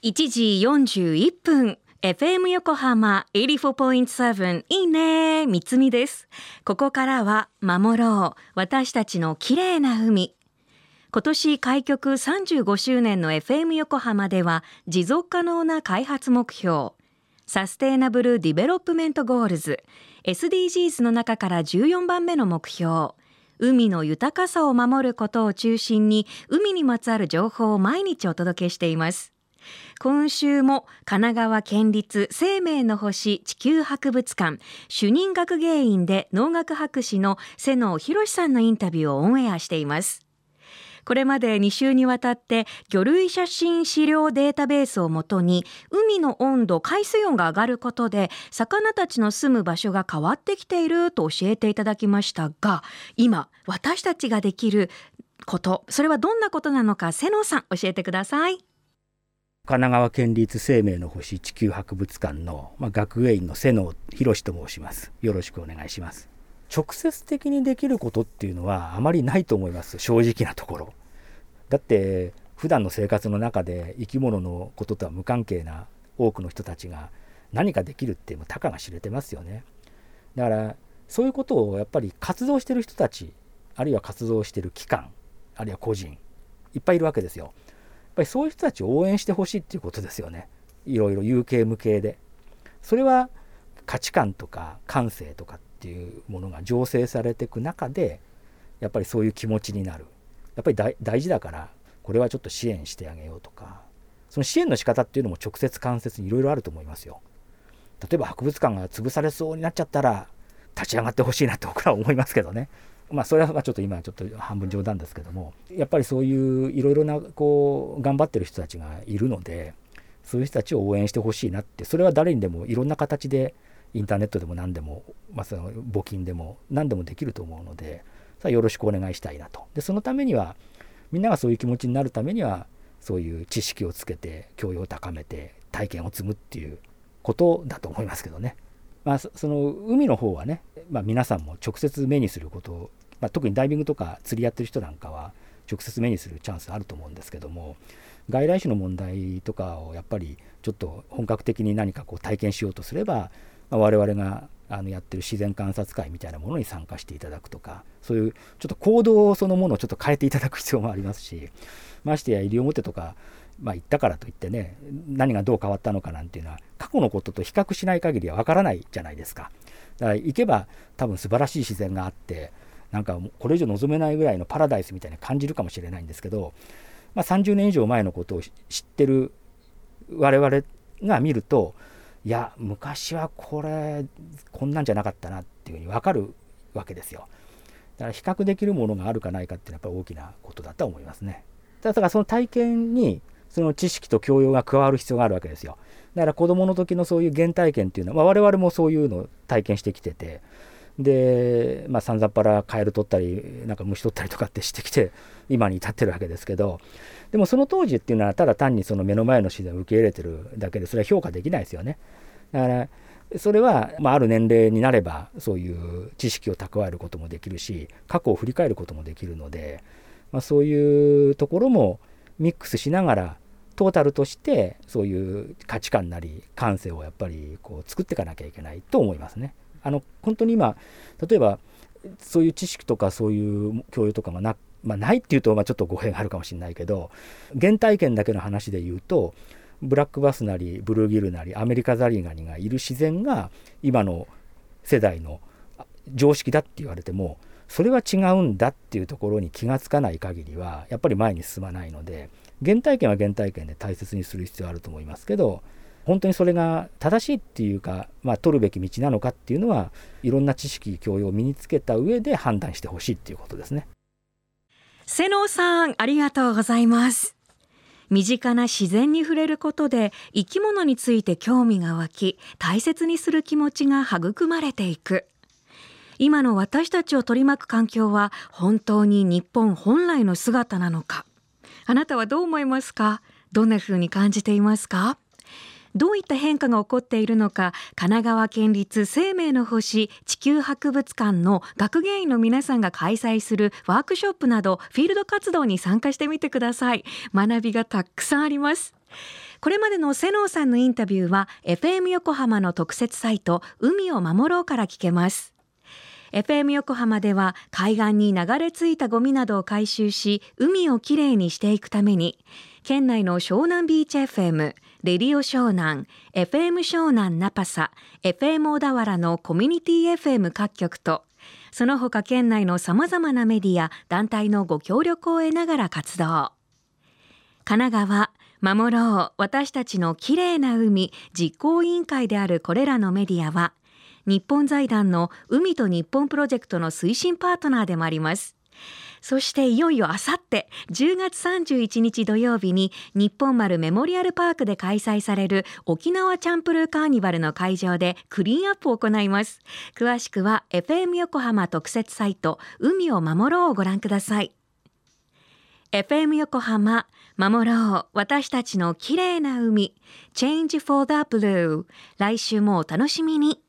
1時41分。FM 横浜84.7いいね。三つみです。ここからは守ろう。私たちの綺麗な海。今年開局35周年の FM 横浜では持続可能な開発目標。 Sustainable Development Goals。SDGs の中から14番目の目標。海の豊かさを守ることを中心に海にまつわる情報を毎日お届けしています。今週も神奈川県立生命の星地球博物館主任学芸員で農学博士の瀬野博さんのインタビューをオンエアしています。これまで2週にわたって魚類写真資料データベースをもとに海の温度海水温が上がることで魚たちの住む場所が変わってきていると教えていただきましたが今私たちができることそれはどんなことなのか瀬野さん教えてください。神奈川県立生命の星地球博物館の、まあ、学芸員の瀬野博と申します。よろしくお願いします。直接的にできることっていうのはあまりないと思います。正直なところ。だって普段の生活の中で生き物のこととは無関係な多くの人たちが何かできるってもたかが知れてますよね。だからそういうことをやっぱり活動してる人たちあるいは活動してる機関あるいは個人いっぱいいるわけですよ。ぱりそういう人たちを応援してほしいっていうことですよね。いろいろ有形無形で。それは価値観とか感性とかっていうものが醸成されていく中でやっぱりそういう気持ちになる。やっぱり大事だからこれはちょっと支援してあげようとか。その支援の仕方っていうのも直接間接にいろいろあると思いますよ。例えば博物館が潰されそうになっちゃったら立ち上がってほしいなって僕らは思いますけどね。まあ、それはちょっと今ちょっと半分冗談ですけどもやっぱりそういういろいろなこう頑張ってる人たちがいるのでそういう人たちを応援してほしいなってそれは誰にでもいろんな形でインターネットでも何でも、まあ、その募金でも何でもできると思うのでさあよろしくお願いしたいなとでそのためにはみんながそういう気持ちになるためにはそういう知識をつけて教養を高めて体験を積むっていうことだと思いますけどね。まあ、その海の方はね、まあ、皆さんも直接目にすることまあ、特にダイビングとか釣りやってる人なんかは直接目にするチャンスあると思うんですけども外来種の問題とかをやっぱりちょっと本格的に何かこう体験しようとすれば、まあ、我々があのやってる自然観察会みたいなものに参加していただくとかそういうちょっと行動そのものをちょっと変えていただく必要もありますしましてや西表とか、まあ、行ったからといってね何がどう変わったのかなんていうのは過去のことと比較しない限りはわからないじゃないですか。だから行けば多分素晴らしい自然があってなんかこれ以上望めないぐらいのパラダイスみたいに感じるかもしれないんですけど、まあ、30年以上前のことを知ってる我々が見るといや昔はこれこんなんじゃなかったなっていうふうに分かるわけですよ。だから比較できるものがあるかないかっていうのはやっぱり大きなことだと思いますね。だからその体験にその知識と教養が加わる必要があるわけですよ。だから子どもの時のそういう原体験っていうのは、まあ、我々もそういうのを体験してきててで、まあ、さんざっぱらカエル取ったりなんか虫取ったりとかってしてきて今に至ってるわけですけどでもその当時っていうのはただ単にその目の前の自然を受け入れてるだけでそれは評価できないですよね。だからそれは、まあ、ある年齢になればそういう知識を蓄えることもできるし過去を振り返ることもできるので、まあ、そういうところもミックスしながらトータルとしてそういう価値観なり感性をやっぱりこう作っていかなきゃいけないと思いますね。あの本当に今例えばそういう知識とかそういう教養とかがな,、まあ、ないっていうとまあちょっと語弊があるかもしれないけど原体験だけの話で言うとブラックバスなりブルーギルなりアメリカザリガニがいる自然が今の世代の常識だって言われてもそれは違うんだっていうところに気が付かない限りはやっぱり前に進まないので原体験は原体験で大切にする必要あると思いますけど本当にそれが正しいっていうか、まあ、取るべき道なのかっていうのはいろんな知識教養を身につけた上で判断してほしいっていうことですね。瀬能さんありがとうございます。身近な自然に触れることで生き物について興味が湧き大切にする気持ちが育まれていく。今の私たちを取り巻く環境は本当に日本本来の姿なのか。あなたはどう思いますか？どんな風に感じていますか？どういった変化が起こっているのか神奈川県立生命の星地球博物館の学芸員の皆さんが開催するワークショップなどフィールド活動に参加してみてください。学びがたくさんあります。これまでの瀬能さんのインタビューは FM 横浜の特設サイト海を守ろうから聞けます。FM 横浜では海岸に流れ着いたゴミなどを回収し海をきれいにしていくために県内の湘南ビーチ FM、レディオ湘南、FM 湘南ナパサ、FM 小田原のコミュニティ FM 各局とその他県内の様々なメディア、団体のご協力を得ながら活動。神奈川、守ろう、私たちの綺麗な海実行委員会であるこれらのメディアは、日本財団の海と日本プロジェクトの推進パートナーでもあります。そしていよいよあさって10月31日土曜日に日本丸メモリアルパークで開催される沖縄チャンプルーカーニバルの会場でクリーンアップを行います。詳しくは FM 横浜特設サイト海を守ろうをご覧ください。FM 横浜守ろう私たちの綺麗な海 Change for the Blue 来週もお楽しみに。